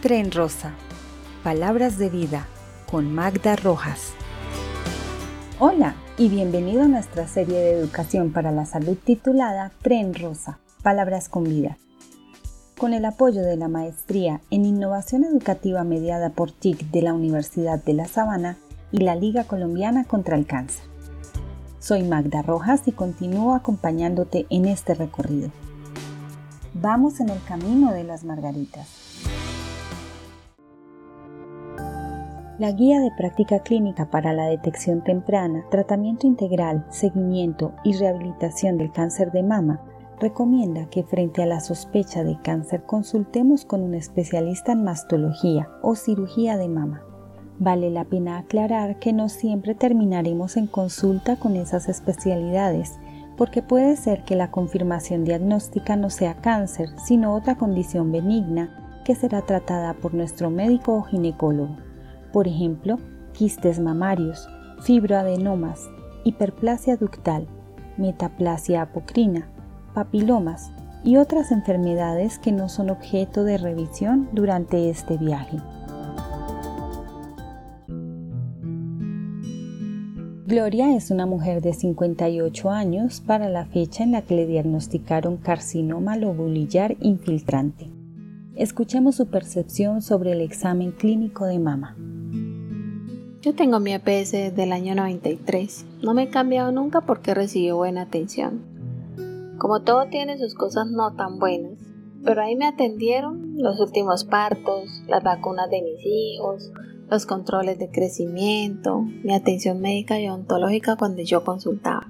Tren Rosa. Palabras de vida con Magda Rojas. Hola y bienvenido a nuestra serie de educación para la salud titulada Tren Rosa. Palabras con vida. Con el apoyo de la Maestría en Innovación Educativa mediada por TIC de la Universidad de La Sabana y la Liga Colombiana contra el Cáncer. Soy Magda Rojas y continúo acompañándote en este recorrido. Vamos en el camino de las margaritas. La Guía de Práctica Clínica para la Detección Temprana, Tratamiento Integral, Seguimiento y Rehabilitación del Cáncer de Mama recomienda que frente a la sospecha de cáncer consultemos con un especialista en mastología o cirugía de mama. Vale la pena aclarar que no siempre terminaremos en consulta con esas especialidades, porque puede ser que la confirmación diagnóstica no sea cáncer, sino otra condición benigna que será tratada por nuestro médico o ginecólogo. Por ejemplo, quistes mamarios, fibroadenomas, hiperplasia ductal, metaplasia apocrina, papilomas y otras enfermedades que no son objeto de revisión durante este viaje. Gloria es una mujer de 58 años para la fecha en la que le diagnosticaron carcinoma lobulillar infiltrante. Escuchemos su percepción sobre el examen clínico de mama. Yo tengo mi EPS desde año 93. No me he cambiado nunca porque recibido buena atención. Como todo tiene sus cosas no tan buenas, pero ahí me atendieron los últimos partos, las vacunas de mis hijos, los controles de crecimiento, mi atención médica y ontológica cuando yo consultaba.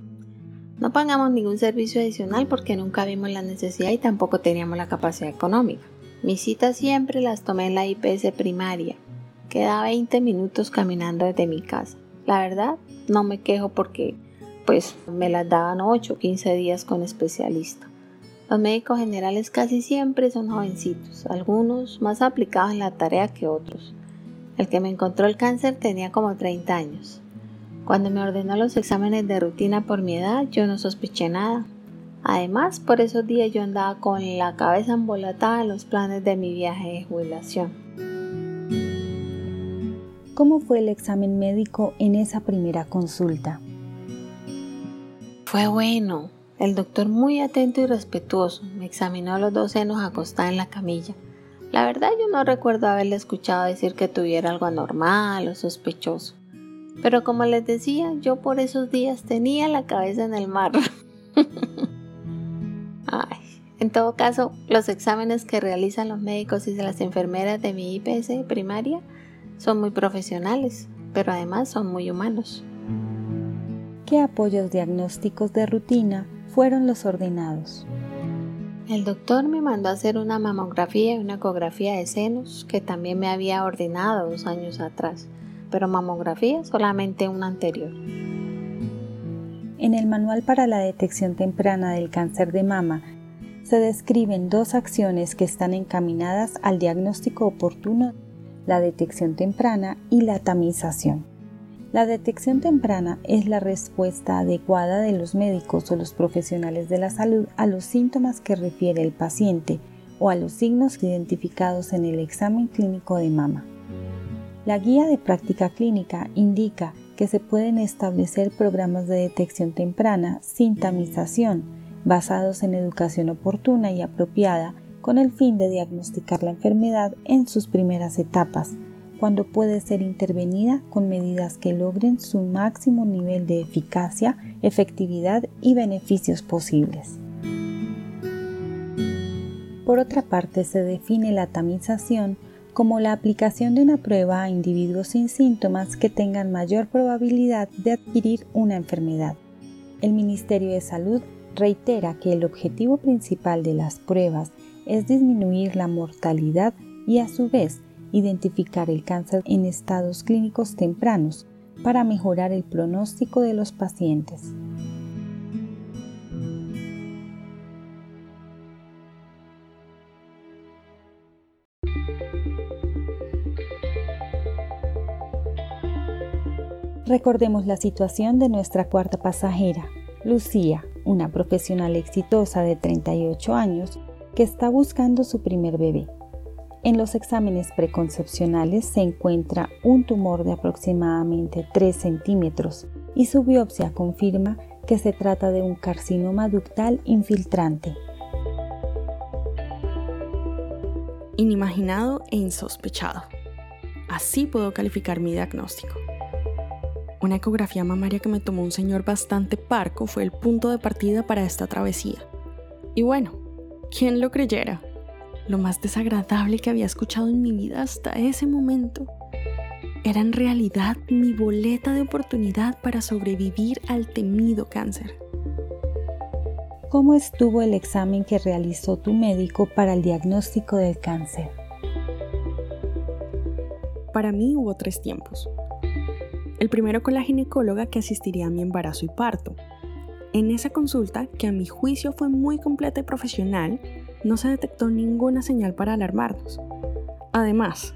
No pagamos ningún servicio adicional porque nunca vimos la necesidad y tampoco teníamos la capacidad económica. Mis citas siempre las tomé en la IPS primaria. Queda 20 minutos caminando desde mi casa. La verdad, no me quejo porque pues me las daban 8 o 15 días con especialista. Los médicos generales casi siempre son jovencitos, algunos más aplicados en la tarea que otros. El que me encontró el cáncer tenía como 30 años. Cuando me ordenó los exámenes de rutina por mi edad, yo no sospeché nada. Además, por esos días yo andaba con la cabeza embolatada en los planes de mi viaje de jubilación. ¿Cómo fue el examen médico en esa primera consulta? Fue bueno. El doctor muy atento y respetuoso me examinó los dos senos acostada en la camilla. La verdad yo no recuerdo haberle escuchado decir que tuviera algo anormal o sospechoso. Pero como les decía, yo por esos días tenía la cabeza en el mar. Ay, en todo caso, los exámenes que realizan los médicos y las enfermeras de mi IPS primaria son muy profesionales, pero además son muy humanos. ¿Qué apoyos diagnósticos de rutina fueron los ordenados? El doctor me mandó a hacer una mamografía y una ecografía de senos que también me había ordenado dos años atrás, pero mamografía solamente una anterior. En el Manual para la Detección Temprana del Cáncer de Mama se describen dos acciones que están encaminadas al diagnóstico oportuno, la detección temprana y la tamización. La detección temprana es la respuesta adecuada de los médicos o los profesionales de la salud a los síntomas que refiere el paciente o a los signos identificados en el examen clínico de mama. La guía de práctica clínica indica que se pueden establecer programas de detección temprana sin tamización, basados en educación oportuna y apropiada con el fin de diagnosticar la enfermedad en sus primeras etapas, cuando puede ser intervenida con medidas que logren su máximo nivel de eficacia, efectividad y beneficios posibles. Por otra parte, se define la tamización como la aplicación de una prueba a individuos sin síntomas que tengan mayor probabilidad de adquirir una enfermedad. El Ministerio de Salud reitera que el objetivo principal de las pruebas es disminuir la mortalidad y a su vez identificar el cáncer en estados clínicos tempranos para mejorar el pronóstico de los pacientes. Recordemos la situación de nuestra cuarta pasajera, Lucía, una profesional exitosa de 38 años que está buscando su primer bebé. En los exámenes preconcepcionales se encuentra un tumor de aproximadamente 3 centímetros y su biopsia confirma que se trata de un carcinoma ductal infiltrante. Inimaginado e insospechado. Así puedo calificar mi diagnóstico. Una ecografía mamaria que me tomó un señor bastante parco fue el punto de partida para esta travesía. Y bueno, ¿quién lo creyera? Lo más desagradable que había escuchado en mi vida hasta ese momento era en realidad mi boleta de oportunidad para sobrevivir al temido cáncer. ¿Cómo estuvo el examen que realizó tu médico para el diagnóstico del cáncer? Para mí hubo tres tiempos. El primero con la ginecóloga que asistiría a mi embarazo y parto. En esa consulta, que a mi juicio fue muy completa y profesional, no se detectó ninguna señal para alarmarnos. Además,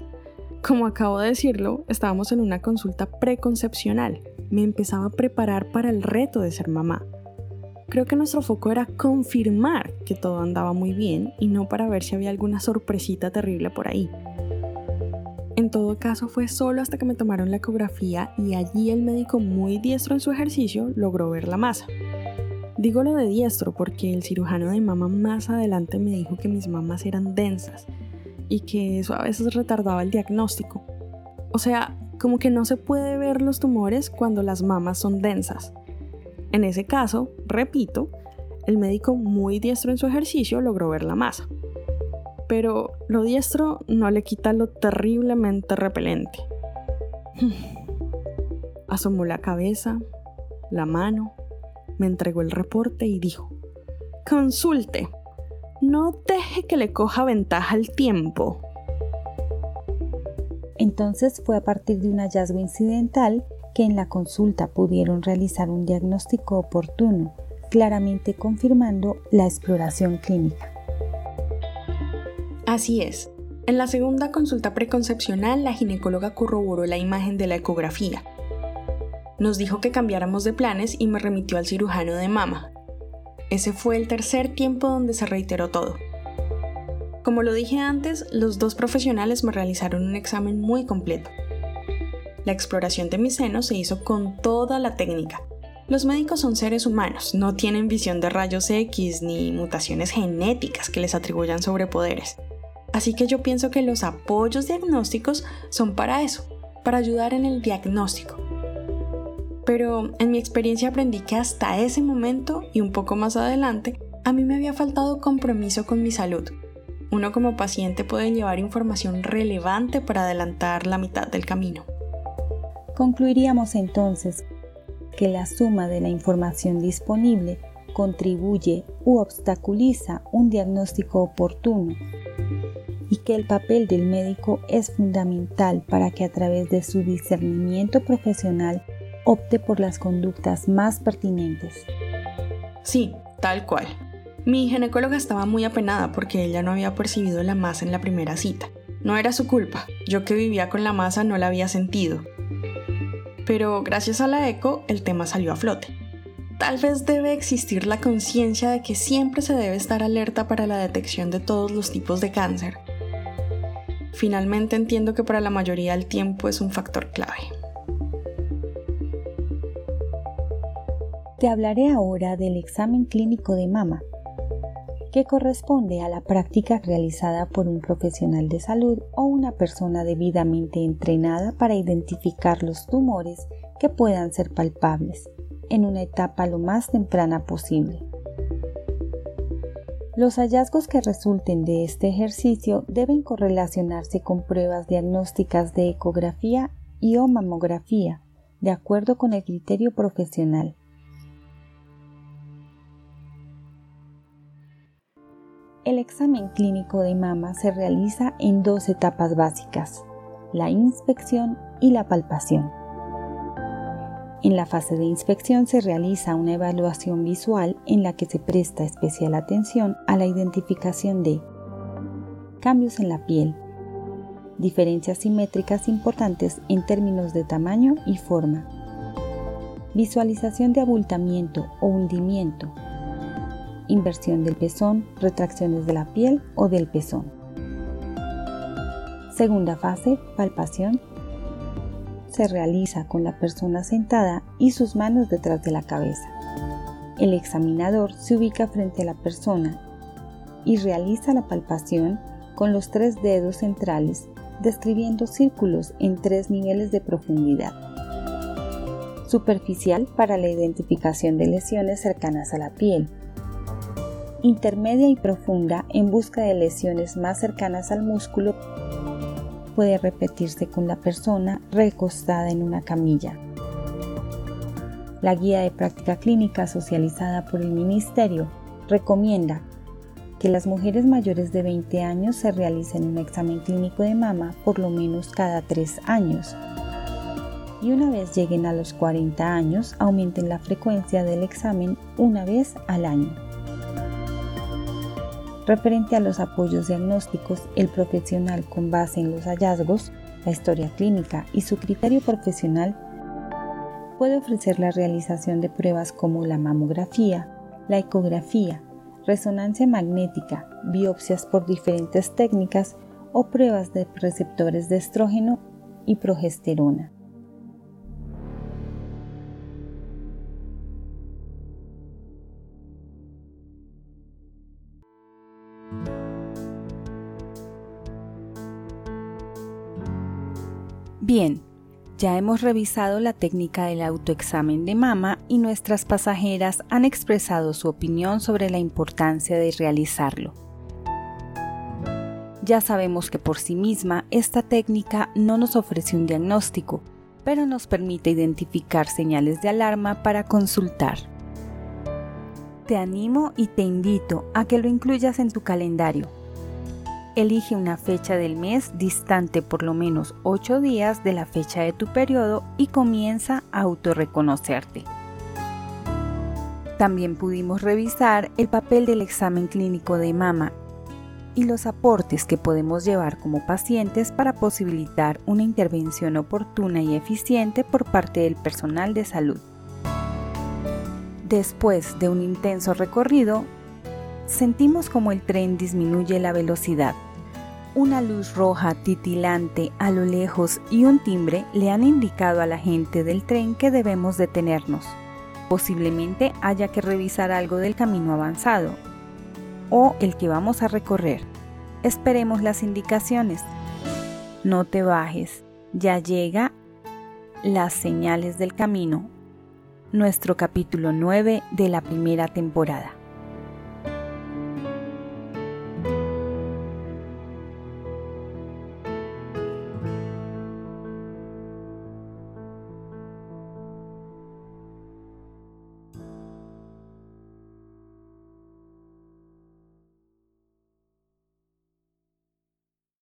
como acabo de decirlo, estábamos en una consulta preconcepcional. Me empezaba a preparar para el reto de ser mamá. Creo que nuestro foco era confirmar que todo andaba muy bien y no para ver si había alguna sorpresita terrible por ahí. En todo caso fue solo hasta que me tomaron la ecografía y allí el médico muy diestro en su ejercicio logró ver la masa. Digo lo de diestro porque el cirujano de mama más adelante me dijo que mis mamas eran densas y que eso a veces retardaba el diagnóstico. O sea, como que no se puede ver los tumores cuando las mamas son densas. En ese caso, repito, el médico muy diestro en su ejercicio logró ver la masa pero lo diestro no le quita lo terriblemente repelente. Asomó la cabeza, la mano, me entregó el reporte y dijo, Consulte, no deje que le coja ventaja el tiempo. Entonces fue a partir de un hallazgo incidental que en la consulta pudieron realizar un diagnóstico oportuno, claramente confirmando la exploración clínica. Así es. En la segunda consulta preconcepcional, la ginecóloga corroboró la imagen de la ecografía. Nos dijo que cambiáramos de planes y me remitió al cirujano de mama. Ese fue el tercer tiempo donde se reiteró todo. Como lo dije antes, los dos profesionales me realizaron un examen muy completo. La exploración de mi seno se hizo con toda la técnica. Los médicos son seres humanos, no tienen visión de rayos X ni mutaciones genéticas que les atribuyan sobrepoderes. Así que yo pienso que los apoyos diagnósticos son para eso, para ayudar en el diagnóstico. Pero en mi experiencia aprendí que hasta ese momento y un poco más adelante, a mí me había faltado compromiso con mi salud. Uno como paciente puede llevar información relevante para adelantar la mitad del camino. Concluiríamos entonces que la suma de la información disponible contribuye u obstaculiza un diagnóstico oportuno y que el papel del médico es fundamental para que a través de su discernimiento profesional opte por las conductas más pertinentes. Sí, tal cual. Mi ginecóloga estaba muy apenada porque ella no había percibido la masa en la primera cita. No era su culpa, yo que vivía con la masa no la había sentido. Pero gracias a la eco el tema salió a flote. Tal vez debe existir la conciencia de que siempre se debe estar alerta para la detección de todos los tipos de cáncer finalmente entiendo que para la mayoría el tiempo es un factor clave. Te hablaré ahora del examen clínico de mama, que corresponde a la práctica realizada por un profesional de salud o una persona debidamente entrenada para identificar los tumores que puedan ser palpables en una etapa lo más temprana posible. Los hallazgos que resulten de este ejercicio deben correlacionarse con pruebas diagnósticas de ecografía y o mamografía, de acuerdo con el criterio profesional. El examen clínico de mama se realiza en dos etapas básicas, la inspección y la palpación. En la fase de inspección se realiza una evaluación visual en la que se presta especial atención a la identificación de cambios en la piel, diferencias simétricas importantes en términos de tamaño y forma, visualización de abultamiento o hundimiento, inversión del pezón, retracciones de la piel o del pezón. Segunda fase, palpación. Se realiza con la persona sentada y sus manos detrás de la cabeza. El examinador se ubica frente a la persona y realiza la palpación con los tres dedos centrales, describiendo círculos en tres niveles de profundidad. Superficial para la identificación de lesiones cercanas a la piel. Intermedia y profunda en busca de lesiones más cercanas al músculo puede repetirse con la persona recostada en una camilla. La guía de práctica clínica socializada por el Ministerio recomienda que las mujeres mayores de 20 años se realicen un examen clínico de mama por lo menos cada 3 años. Y una vez lleguen a los 40 años, aumenten la frecuencia del examen una vez al año. Referente a los apoyos diagnósticos, el profesional con base en los hallazgos, la historia clínica y su criterio profesional puede ofrecer la realización de pruebas como la mamografía, la ecografía, resonancia magnética, biopsias por diferentes técnicas o pruebas de receptores de estrógeno y progesterona. Bien, ya hemos revisado la técnica del autoexamen de mama y nuestras pasajeras han expresado su opinión sobre la importancia de realizarlo. Ya sabemos que por sí misma esta técnica no nos ofrece un diagnóstico, pero nos permite identificar señales de alarma para consultar. Te animo y te invito a que lo incluyas en tu calendario Elige una fecha del mes distante por lo menos 8 días de la fecha de tu periodo y comienza a autorreconocerte. También pudimos revisar el papel del examen clínico de mama y los aportes que podemos llevar como pacientes para posibilitar una intervención oportuna y eficiente por parte del personal de salud. Después de un intenso recorrido, sentimos como el tren disminuye la velocidad. Una luz roja titilante a lo lejos y un timbre le han indicado a la gente del tren que debemos detenernos. Posiblemente haya que revisar algo del camino avanzado o el que vamos a recorrer. Esperemos las indicaciones. No te bajes, ya llega las señales del camino, nuestro capítulo 9 de la primera temporada.